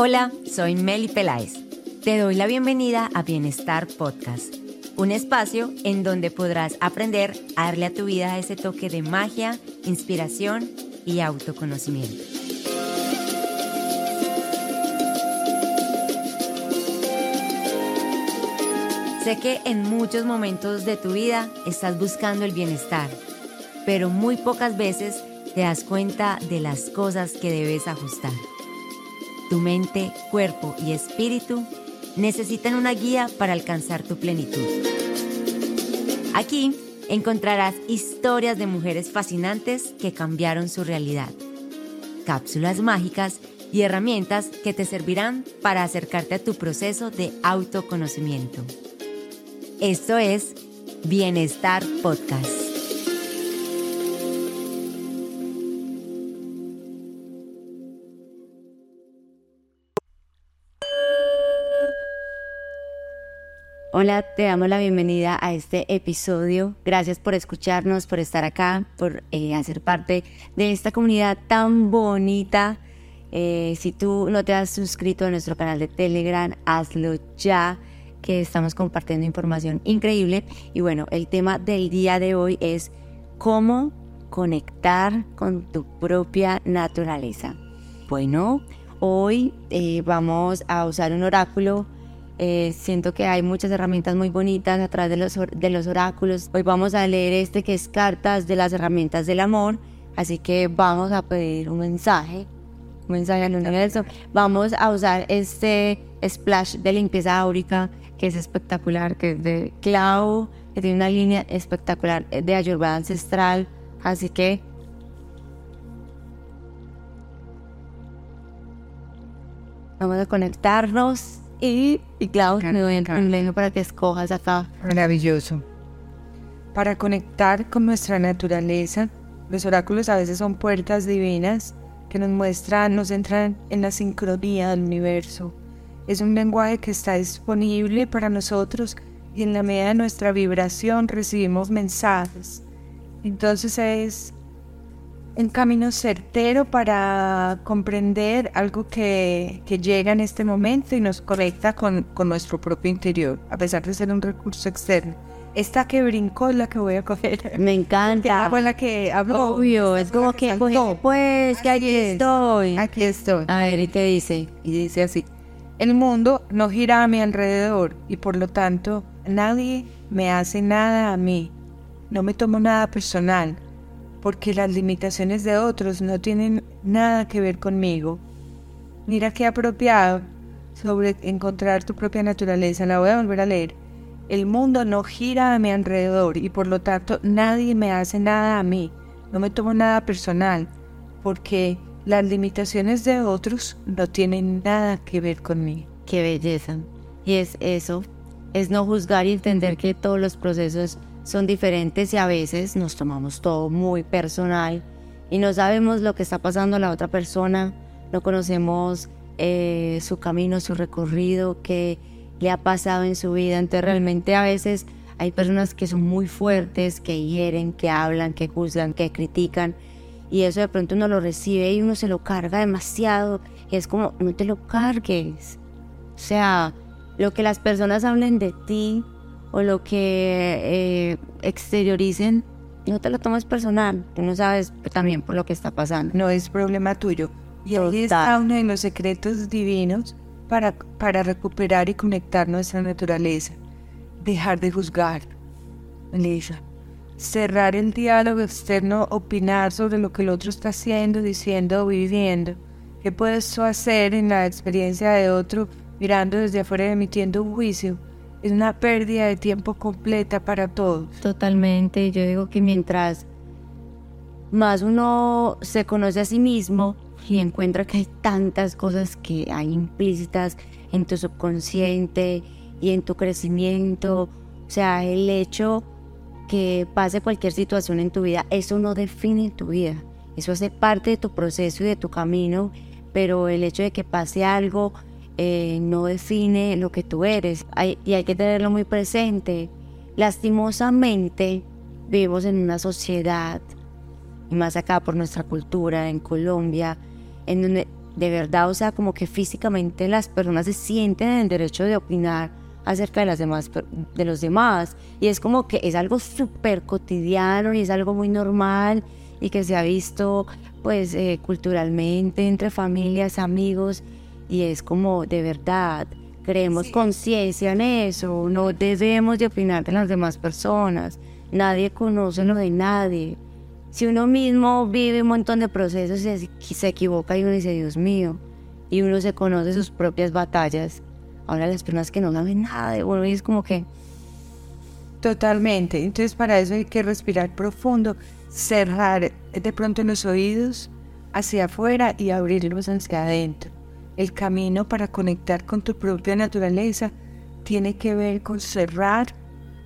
Hola, soy Meli Peláez. Te doy la bienvenida a Bienestar Podcast, un espacio en donde podrás aprender a darle a tu vida ese toque de magia, inspiración y autoconocimiento. Sé que en muchos momentos de tu vida estás buscando el bienestar, pero muy pocas veces te das cuenta de las cosas que debes ajustar. Tu mente, cuerpo y espíritu necesitan una guía para alcanzar tu plenitud. Aquí encontrarás historias de mujeres fascinantes que cambiaron su realidad, cápsulas mágicas y herramientas que te servirán para acercarte a tu proceso de autoconocimiento. Esto es Bienestar Podcast. Hola, te damos la bienvenida a este episodio. Gracias por escucharnos, por estar acá, por eh, hacer parte de esta comunidad tan bonita. Eh, si tú no te has suscrito a nuestro canal de Telegram, hazlo ya, que estamos compartiendo información increíble. Y bueno, el tema del día de hoy es cómo conectar con tu propia naturaleza. Bueno, hoy eh, vamos a usar un oráculo eh, siento que hay muchas herramientas muy bonitas a través de los, de los oráculos. Hoy vamos a leer este que es cartas de las herramientas del amor. Así que vamos a pedir un mensaje, un mensaje al universo. Vamos a usar este splash de limpieza áurica que es espectacular, que es de Clau, que tiene una línea espectacular de ayurveda ancestral. Así que vamos a conectarnos y, y claro, me doy el para que escojas acá. Maravilloso. Para conectar con nuestra naturaleza, los oráculos a veces son puertas divinas que nos muestran, nos entran en la sincronía del universo. Es un lenguaje que está disponible para nosotros y en la medida de nuestra vibración recibimos mensajes. Entonces es un camino certero para comprender algo que, que, llega en este momento y nos conecta con, con, nuestro propio interior, a pesar de ser un recurso externo. Esta que brincó es la que voy a coger. Me encanta. Fue la que habló. Obvio, es como que, pues, que aquí estoy. Aquí estoy. A ver, ¿y te dice? Y dice así. El mundo no gira a mi alrededor y por lo tanto nadie me hace nada a mí. No me tomo nada personal porque las limitaciones de otros no tienen nada que ver conmigo. Mira qué apropiado sobre encontrar tu propia naturaleza. La voy a volver a leer. El mundo no gira a mi alrededor y por lo tanto nadie me hace nada a mí. No me tomo nada personal porque las limitaciones de otros no tienen nada que ver conmigo. Qué belleza. Y es eso, es no juzgar y entender que todos los procesos son diferentes y a veces nos tomamos todo muy personal y no sabemos lo que está pasando a la otra persona, no conocemos eh, su camino, su recorrido, qué le ha pasado en su vida. Entonces realmente a veces hay personas que son muy fuertes, que hieren, que hablan, que juzgan, que critican y eso de pronto uno lo recibe y uno se lo carga demasiado y es como, no te lo cargues. O sea, lo que las personas hablen de ti o lo que eh, exterioricen, no te lo tomes personal, tú no sabes también por lo que está pasando. No es problema tuyo. Y ahí está uno de los secretos divinos para, para recuperar y conectar nuestra naturaleza. Dejar de juzgar, Lisa. Cerrar el diálogo externo, opinar sobre lo que el otro está haciendo, diciendo o viviendo. ¿Qué puedes tú hacer en la experiencia de otro mirando desde afuera emitiendo un juicio? Es una pérdida de tiempo completa para todos. Totalmente, yo digo que mientras más uno se conoce a sí mismo y encuentra que hay tantas cosas que hay implícitas en tu subconsciente y en tu crecimiento, o sea, el hecho que pase cualquier situación en tu vida, eso no define tu vida, eso hace parte de tu proceso y de tu camino, pero el hecho de que pase algo eh, no define lo que tú eres y hay que tenerlo muy presente. Lastimosamente vivimos en una sociedad, y más acá por nuestra cultura, en Colombia, en donde de verdad, o sea, como que físicamente las personas se sienten en el derecho de opinar acerca de, las demás, de los demás. Y es como que es algo súper cotidiano y es algo muy normal y que se ha visto pues eh, culturalmente entre familias, amigos y es como de verdad creemos conciencia en eso, no debemos de opinar de las demás personas, nadie conoce lo de nadie. Si uno mismo vive un montón de procesos y se equivoca y uno dice, Dios mío, y uno se conoce sus propias batallas, ahora las personas que no saben nada de uno y es como que... Totalmente, entonces para eso hay que respirar profundo, cerrar de pronto los oídos hacia afuera y abrirlos hacia adentro el camino para conectar con tu propia naturaleza tiene que ver con cerrar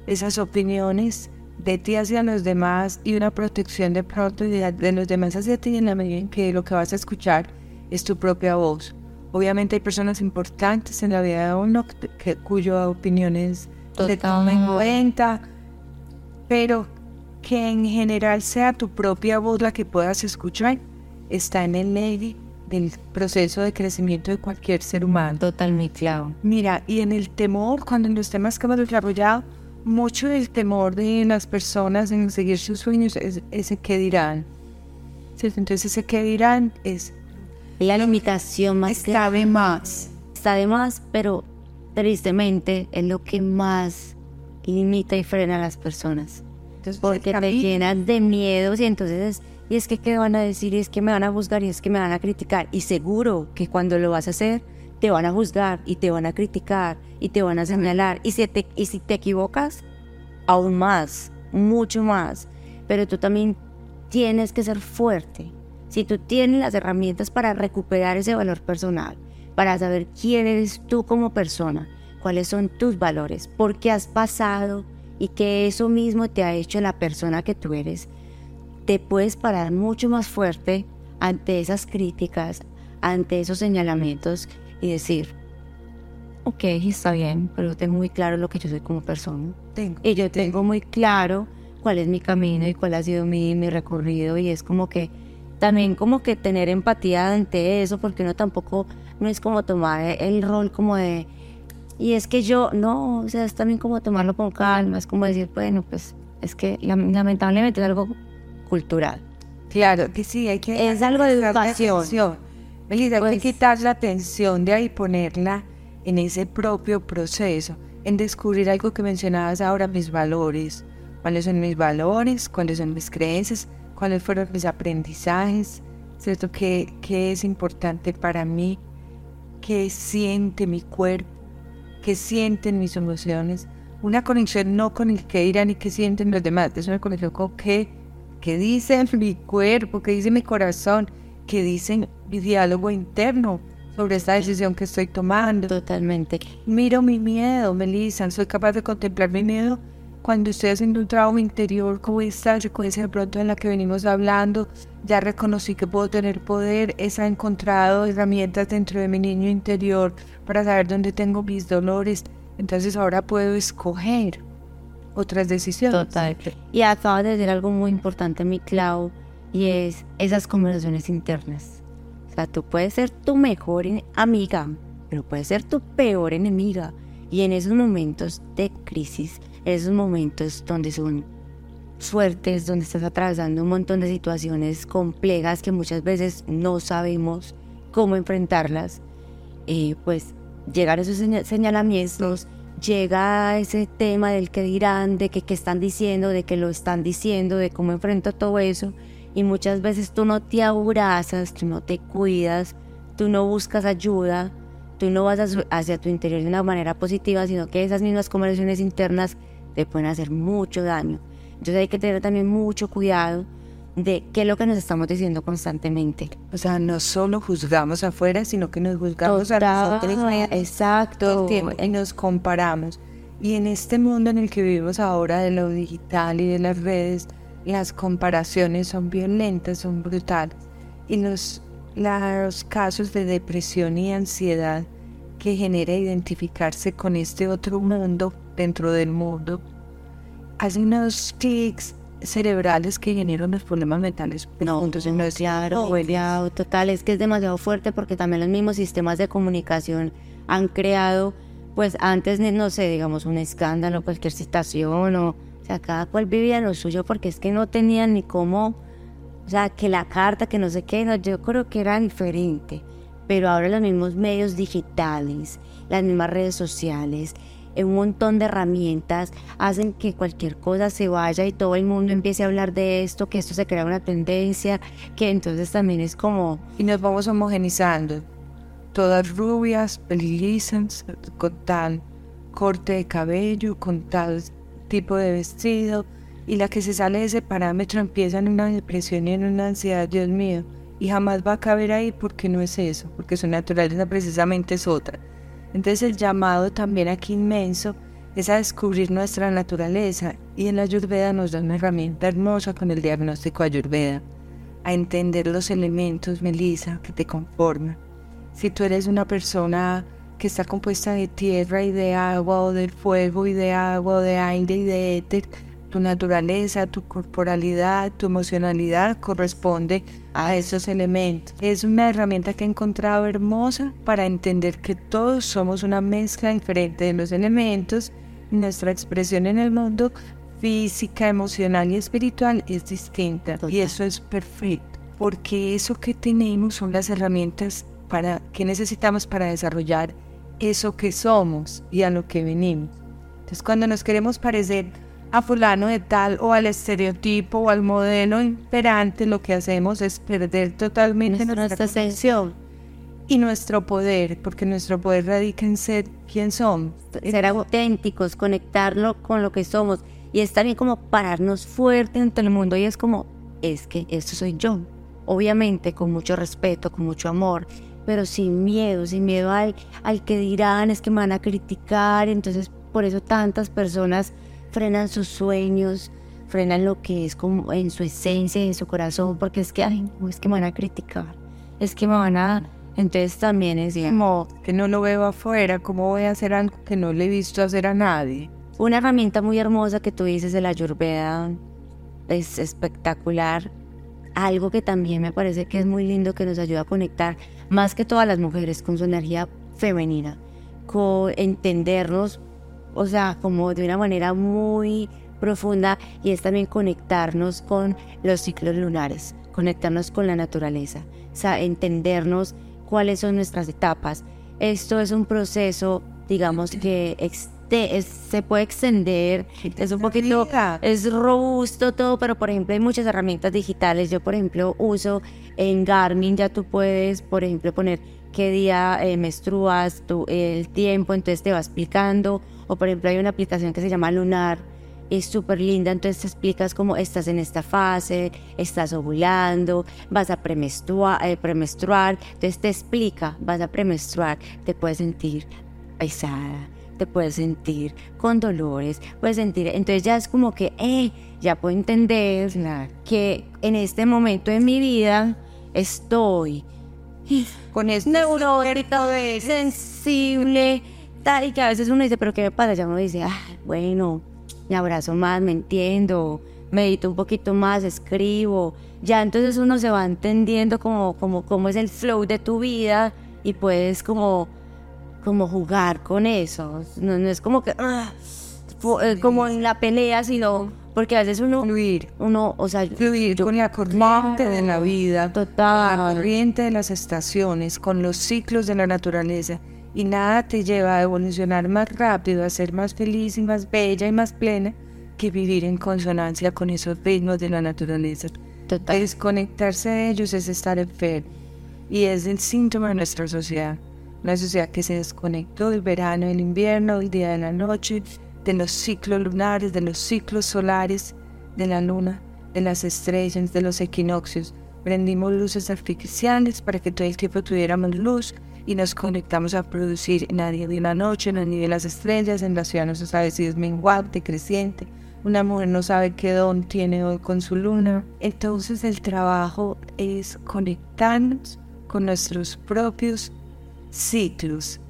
esas opiniones de ti hacia los demás y una protección de pronto de, los demás hacia ti en la medida en que lo que vas a escuchar es tu propia voz. Obviamente hay personas importantes en la vida de uno que, cuyas opiniones se tomen en cuenta, pero que en general sea tu propia voz la que puedas escuchar está en el lady del proceso de crecimiento de cualquier ser humano. Totalmente claro. Mira, y en el temor, cuando en los temas que hemos desarrollado, mucho del temor de las personas en seguir sus sueños es ese que dirán. Entonces ese que dirán es... La limitación más... Está de más. Está de más, pero tristemente es lo que más limita y frena a las personas. Entonces, porque te llenas de miedos y entonces y es que qué van a decir, y es que me van a juzgar, y es que me van a criticar. Y seguro que cuando lo vas a hacer, te van a juzgar, y te van a criticar, y te van a señalar. Y si te, y si te equivocas, aún más, mucho más. Pero tú también tienes que ser fuerte. Si tú tienes las herramientas para recuperar ese valor personal, para saber quién eres tú como persona, cuáles son tus valores, por qué has pasado y que eso mismo te ha hecho la persona que tú eres, te puedes parar mucho más fuerte ante esas críticas, ante esos señalamientos y decir, ok, está bien, pero tengo muy claro lo que yo soy como persona. Tengo, y yo tengo muy claro cuál es mi camino y cuál ha sido mi, mi recorrido y es como que también como que tener empatía ante eso porque uno tampoco no es como tomar el rol como de y es que yo no o sea es también como tomarlo con calma es como decir bueno pues es que lamentablemente es algo cultural. Claro, que sí, hay que... Es algo de educación. Melissa, hay que pues quitar la atención de ahí ponerla en ese propio proceso, en descubrir algo que mencionabas ahora, mis valores. ¿Cuáles son mis valores? ¿Cuáles son mis creencias? ¿Cuáles fueron mis aprendizajes? ¿Cierto? ¿Qué, qué es importante para mí? ¿Qué siente mi cuerpo? ¿Qué sienten mis emociones? Una conexión no con el que dirán y qué sienten los demás, es una conexión con qué ¿Qué dice mi cuerpo? ¿Qué dice mi corazón? ¿Qué dice mi diálogo interno sobre esta decisión que estoy tomando? Totalmente. Miro mi miedo, Melissa. Soy capaz de contemplar mi miedo cuando estoy haciendo un trabajo interior como esta secuencia de pronto en la que venimos hablando. Ya reconocí que puedo tener poder. He encontrado herramientas dentro de mi niño interior para saber dónde tengo mis dolores. Entonces ahora puedo escoger otras decisiones. Total. Y acaba de decir algo muy importante, mi Clau, y es esas conversaciones internas. O sea, tú puedes ser tu mejor amiga, pero puedes ser tu peor enemiga. Y en esos momentos de crisis, en esos momentos donde son fuertes, donde estás atravesando un montón de situaciones complejas que muchas veces no sabemos cómo enfrentarlas, eh, pues llegar a esos señalamientos llega ese tema del que dirán, de que qué están diciendo, de que lo están diciendo, de cómo enfrento todo eso. Y muchas veces tú no te abrazas, tú no te cuidas, tú no buscas ayuda, tú no vas hacia tu interior de una manera positiva, sino que esas mismas conversaciones internas te pueden hacer mucho daño. Entonces hay que tener también mucho cuidado de qué es lo que nos estamos diciendo constantemente. O sea, no solo juzgamos afuera, sino que nos juzgamos a nosotros. Exacto. y nos comparamos. Y en este mundo en el que vivimos ahora de lo digital y de las redes, las comparaciones son violentas, son brutales. Y los, los casos de depresión y ansiedad que genera identificarse con este otro mundo dentro del mundo, hacen unos clics cerebrales que generan los problemas mentales. No, entonces no es claro, total, es que es demasiado fuerte porque también los mismos sistemas de comunicación han creado, pues antes, no sé, digamos, un escándalo, cualquier situación, o, o sea, cada cual vivía lo suyo porque es que no tenían ni cómo, o sea, que la carta, que no sé qué, no, yo creo que era diferente, pero ahora los mismos medios digitales, las mismas redes sociales, un montón de herramientas hacen que cualquier cosa se vaya y todo el mundo empiece a hablar de esto, que esto se crea una tendencia, que entonces también es como... Y nos vamos homogenizando. Todas rubias, lisas, con tal corte de cabello, con tal tipo de vestido. Y la que se sale de ese parámetro empieza en una depresión y en una ansiedad, Dios mío. Y jamás va a caber ahí porque no es eso, porque su naturaleza precisamente es otra. Entonces el llamado también aquí inmenso es a descubrir nuestra naturaleza y en la Ayurveda nos da una herramienta hermosa con el diagnóstico Ayurveda, a entender los elementos, Melissa, que te conforman. Si tú eres una persona que está compuesta de tierra y de agua o del fuego y de agua o de aire y de éter, tu naturaleza, tu corporalidad, tu emocionalidad corresponde a esos elementos. Es una herramienta que he encontrado hermosa para entender que todos somos una mezcla diferente de los elementos y nuestra expresión en el mundo física, emocional y espiritual es distinta. Y eso es perfecto, porque eso que tenemos son las herramientas para, que necesitamos para desarrollar eso que somos y a lo que venimos. Entonces cuando nos queremos parecer a fulano de tal o al estereotipo o al modelo imperante, lo que hacemos es perder totalmente nuestra, nuestra y nuestro poder, porque nuestro poder radica en ser quien somos. Ser auténticos, conectarlo con lo que somos y es también como pararnos fuerte ante el mundo y es como, es que esto soy yo. Obviamente con mucho respeto, con mucho amor, pero sin miedo, sin miedo al, al que dirán, es que me van a criticar, entonces por eso tantas personas frenan sus sueños, frenan lo que es como en su esencia, en su corazón, porque es que, ay, es que me van a criticar, es que me van a... Entonces también es como que no lo veo afuera, ¿cómo voy a hacer algo que no le he visto hacer a nadie? Una herramienta muy hermosa que tú dices de la Ayurveda es espectacular. Algo que también me parece que es muy lindo que nos ayuda a conectar más que todas las mujeres con su energía femenina, con entendernos o sea, como de una manera muy profunda y es también conectarnos con los ciclos lunares, conectarnos con la naturaleza, o sea, entendernos cuáles son nuestras etapas. Esto es un proceso, digamos, que se puede extender, es un poquito, es robusto todo, pero por ejemplo hay muchas herramientas digitales. Yo, por ejemplo, uso en Garmin, ya tú puedes, por ejemplo, poner qué día eh, menstruas, tu, el tiempo, entonces te va explicando o por ejemplo hay una aplicación que se llama Lunar, es súper linda, entonces te explicas cómo estás en esta fase, estás ovulando, vas a premenstruar, eh, premenstruar, entonces te explica, vas a premenstruar, te puedes sentir pesada, te puedes sentir con dolores, puedes sentir, entonces ya es como que, eh, ya puedo entender que en este momento de mi vida estoy con este neurótico sensible, y que a veces uno dice, pero ¿qué me pasa? Ya uno dice, ah, bueno, me abrazo más, me entiendo, medito un poquito más, escribo. Ya entonces uno se va entendiendo como, como, como es el flow de tu vida y puedes como, como jugar con eso. No, es como que, ah, eh, como en la pelea, sino porque a veces uno fluir uno o sea fluir con la corriente de la vida total la corriente de las estaciones con los ciclos de la naturaleza y nada te lleva a evolucionar más rápido, a ser más feliz y más bella y más plena que vivir en consonancia con esos ritmos de la naturaleza. Total. Desconectarse de ellos es estar enfermo y es el síntoma de nuestra sociedad. Una sociedad que se desconectó del verano, del invierno, del día de la noche, de los ciclos lunares, de los ciclos solares, de la luna, de las estrellas, de los equinoccios. Prendimos luces artificiales para que todo el tiempo tuviéramos luz y nos conectamos a producir en de la noche, en la nivel de las estrellas, en la ciudad no se sabe si es menguante, creciente, una mujer no sabe qué don tiene hoy con su luna. Entonces el trabajo es conectarnos con nuestros propios ciclos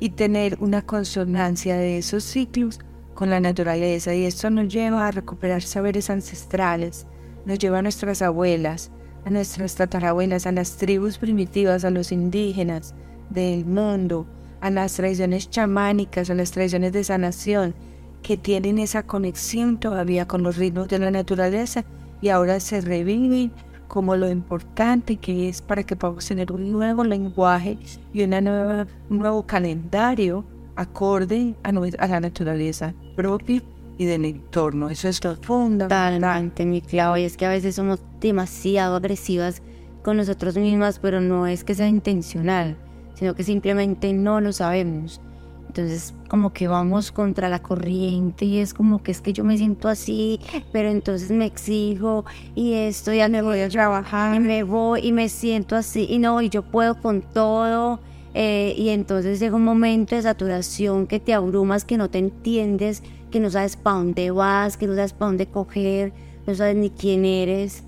y tener una consonancia de esos ciclos con la naturaleza y esto nos lleva a recuperar saberes ancestrales, nos lleva a nuestras abuelas, a nuestras tatarabuelas, a las tribus primitivas, a los indígenas del mundo, a las tradiciones chamánicas, a las tradiciones de sanación, que tienen esa conexión todavía con los ritmos de la naturaleza y ahora se reviven como lo importante que es para que podamos tener un nuevo lenguaje y una nueva, un nuevo calendario acorde a, la naturaleza propia y del entorno. Eso es. Totalmente, mi clavo. Y es que a veces somos demasiado agresivas con nosotros mismas, pero no es que sea intencional, sino que simplemente no lo sabemos. Entonces, como que vamos contra la corriente y es como que es que yo me siento así, pero entonces me exijo y esto ya me voy a trabajar y me voy y me siento así y no, y yo puedo con todo. Eh, y entonces llega un momento de saturación que te abrumas, que no te entiendes, que no sabes para dónde vas, que no sabes para dónde coger, no sabes ni quién eres.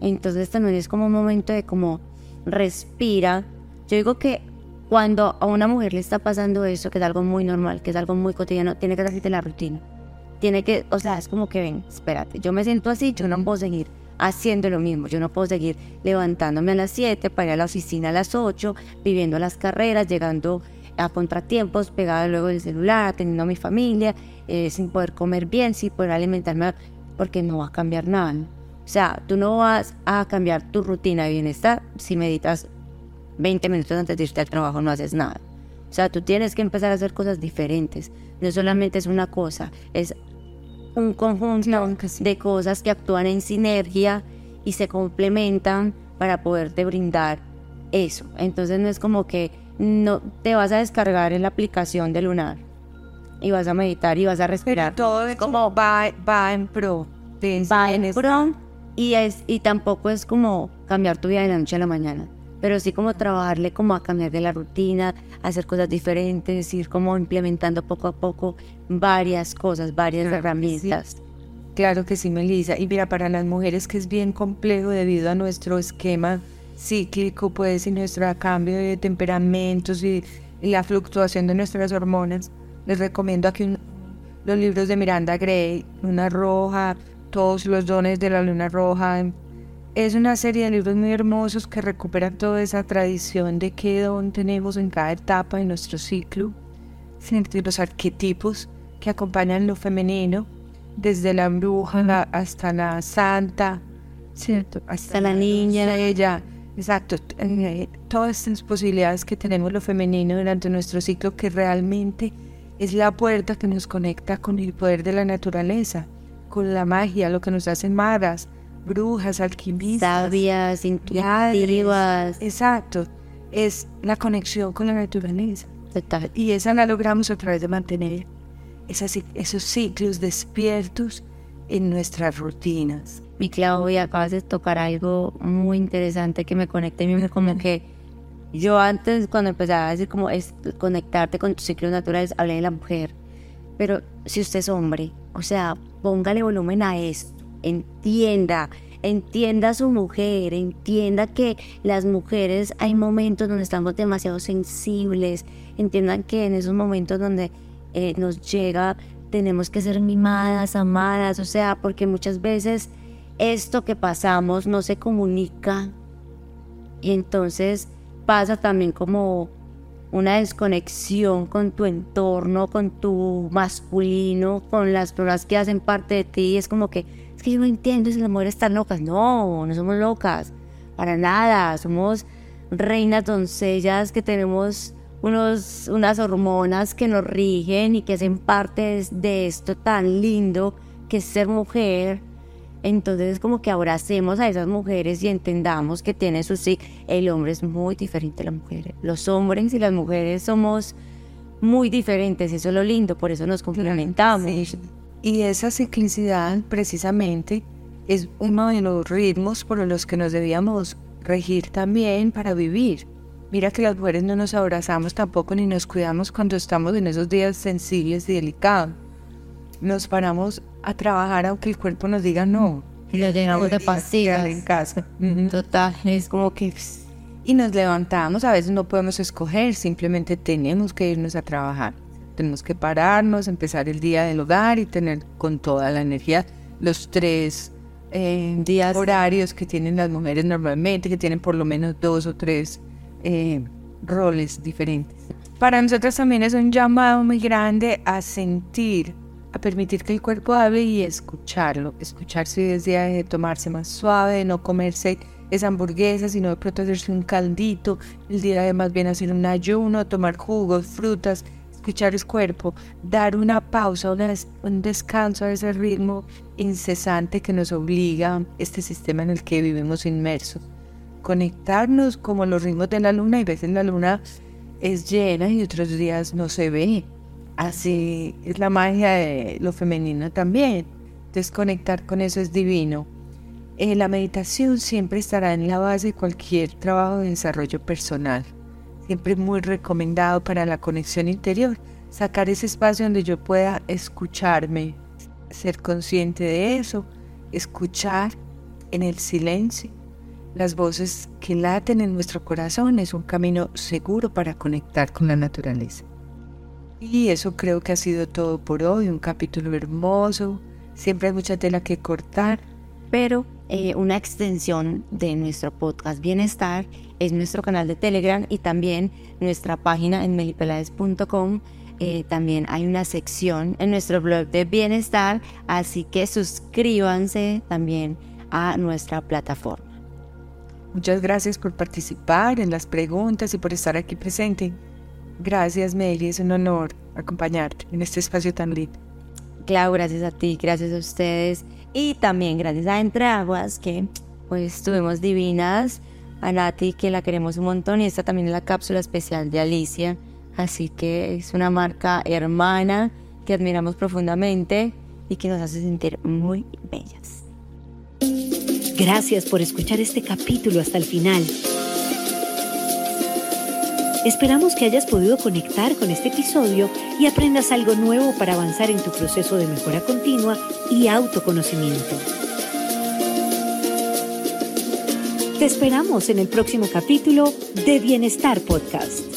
Entonces también es como un momento de como respira. Yo digo que cuando a una mujer le está pasando eso, que es algo muy normal, que es algo muy cotidiano, tiene que salirte la rutina. Tiene que, o sea, es como que ven, espérate, yo me siento así, yo no puedo seguir haciendo lo mismo, yo no puedo seguir levantándome a las 7 para ir a la oficina a las 8, viviendo las carreras, llegando a contratiempos, pegada luego del celular, teniendo a mi familia, eh, sin poder comer bien, sin poder alimentarme, porque no va a cambiar nada. O sea, tú no vas a cambiar tu rutina de bienestar si meditas 20 minutos antes de irte al trabajo no haces nada. O sea, tú tienes que empezar a hacer cosas diferentes. No solamente es una cosa, es un conjunto de cosas que actúan en sinergia y se complementan para poderte brindar eso. Entonces no es como que no te vas a descargar en la aplicación de Lunar y vas a meditar y vas a respirar. todo es como va, va en pro. Va en pro y, es, y tampoco es como cambiar tu vida de la noche a la mañana pero sí como trabajarle como a cambiar de la rutina, hacer cosas diferentes, ir como implementando poco a poco varias cosas, varias herramientas. Claro que sí, Melissa. Y mira, para las mujeres que es bien complejo debido a nuestro esquema cíclico, pues, y nuestro cambio de temperamentos y, la fluctuación de nuestras hormonas, les recomiendo aquí los libros de Miranda Gray, Luna Roja, todos los dones de la Luna Roja, es una serie de libros muy hermosos que recuperan toda esa tradición de qué don tenemos en cada etapa de nuestro ciclo, los arquetipos que acompañan lo femenino, desde la bruja hasta la santa, ¿cierto? Hasta, la niña. Ella, exacto. Eh, todas estas posibilidades que tenemos lo femenino durante nuestro ciclo que realmente es la puerta que nos conecta con el poder de la naturaleza, con la magia, lo que nos hace magas brujas, alquimistas. Sabias, intuitivas. Exacto. Es la conexión con la naturaleza. Y esa la logramos a través de mantener esos ciclos despiertos en nuestras rutinas. Mi Claudia, acabas de tocar algo muy interesante que me conecta y me como que yo antes cuando empezaba a decir como es conectarte con tus ciclos naturales, hablé de la mujer. Pero si usted es hombre, o sea, póngale volumen a esto entienda, entienda a su mujer, entienda que las mujeres hay momentos donde estamos demasiado sensibles, entiendan que en esos momentos donde eh, nos llega tenemos que ser mimadas, amadas, o sea, porque muchas veces esto que pasamos no se comunica y entonces pasa también como una desconexión con tu entorno, con tu masculino, con las personas que hacen parte de ti. Es como que es que yo no entiendo si las mujeres están locas. No, no somos locas, para nada. Somos reinas doncellas que tenemos unos, unas hormonas que nos rigen y que hacen parte de esto tan lindo que es ser mujer. Entonces es como que abracemos a esas mujeres y entendamos que tiene su sí. El hombre es muy diferente a la mujer. Los hombres y las mujeres somos muy diferentes, eso es lo lindo, por eso nos complementamos. Y esa ciclicidad precisamente es uno de los ritmos por los que nos debíamos regir también para vivir. Mira que las mujeres no nos abrazamos tampoco ni nos cuidamos cuando estamos en esos días sensibles y delicados. Nos paramos a trabajar aunque el cuerpo nos diga no. Y lo llenamos de pastillas. En casa. Total, es como que... Y nos levantamos, a veces no podemos escoger, simplemente tenemos que irnos a trabajar tenemos que pararnos, empezar el día del hogar y tener con toda la energía los tres eh, días horarios que tienen las mujeres normalmente, que tienen por lo menos dos o tres eh, roles diferentes. Para nosotros también es un llamado muy grande a sentir, a permitir que el cuerpo hable y escucharlo. Escucharse desde de tomarse más suave, de no comerse esa hamburguesa, sino de pronto hacerse un caldito, el día de más bien hacer un ayuno, tomar jugos, frutas, escuchar el cuerpo, dar una pausa, un descanso a ese ritmo incesante que nos obliga este sistema en el que vivimos inmersos. Conectarnos como los ritmos de la luna y veces la luna es llena y otros días no se ve. Así es la magia de lo femenino también. Desconectar con eso es divino. Eh, la meditación siempre estará en la base de cualquier trabajo de desarrollo personal siempre muy recomendado para la conexión interior, sacar ese espacio donde yo pueda escucharme, ser consciente de eso, escuchar en el silencio las voces que laten en nuestro corazón es un camino seguro para conectar con la naturaleza. Y eso creo que ha sido todo por hoy, un capítulo hermoso, siempre hay mucha tela que cortar. Pero eh, una extensión de nuestro podcast Bienestar es nuestro canal de Telegram y también nuestra página en melipelades.com. Eh, también hay una sección en nuestro blog de bienestar, así que suscríbanse también a nuestra plataforma. Muchas gracias por participar en las preguntas y por estar aquí presente. Gracias, Meli, es un honor acompañarte en este espacio tan lindo. Claro, gracias a ti, gracias a ustedes y también gracias a Entre Aguas que pues estuvimos divinas a Nati, que la queremos un montón, y esta también es la cápsula especial de Alicia. Así que es una marca hermana que admiramos profundamente y que nos hace sentir muy bellas. Gracias por escuchar este capítulo hasta el final. Esperamos que hayas podido conectar con este episodio y aprendas algo nuevo para avanzar en tu proceso de mejora continua y autoconocimiento. Te esperamos en el próximo capítulo de Bienestar Podcast.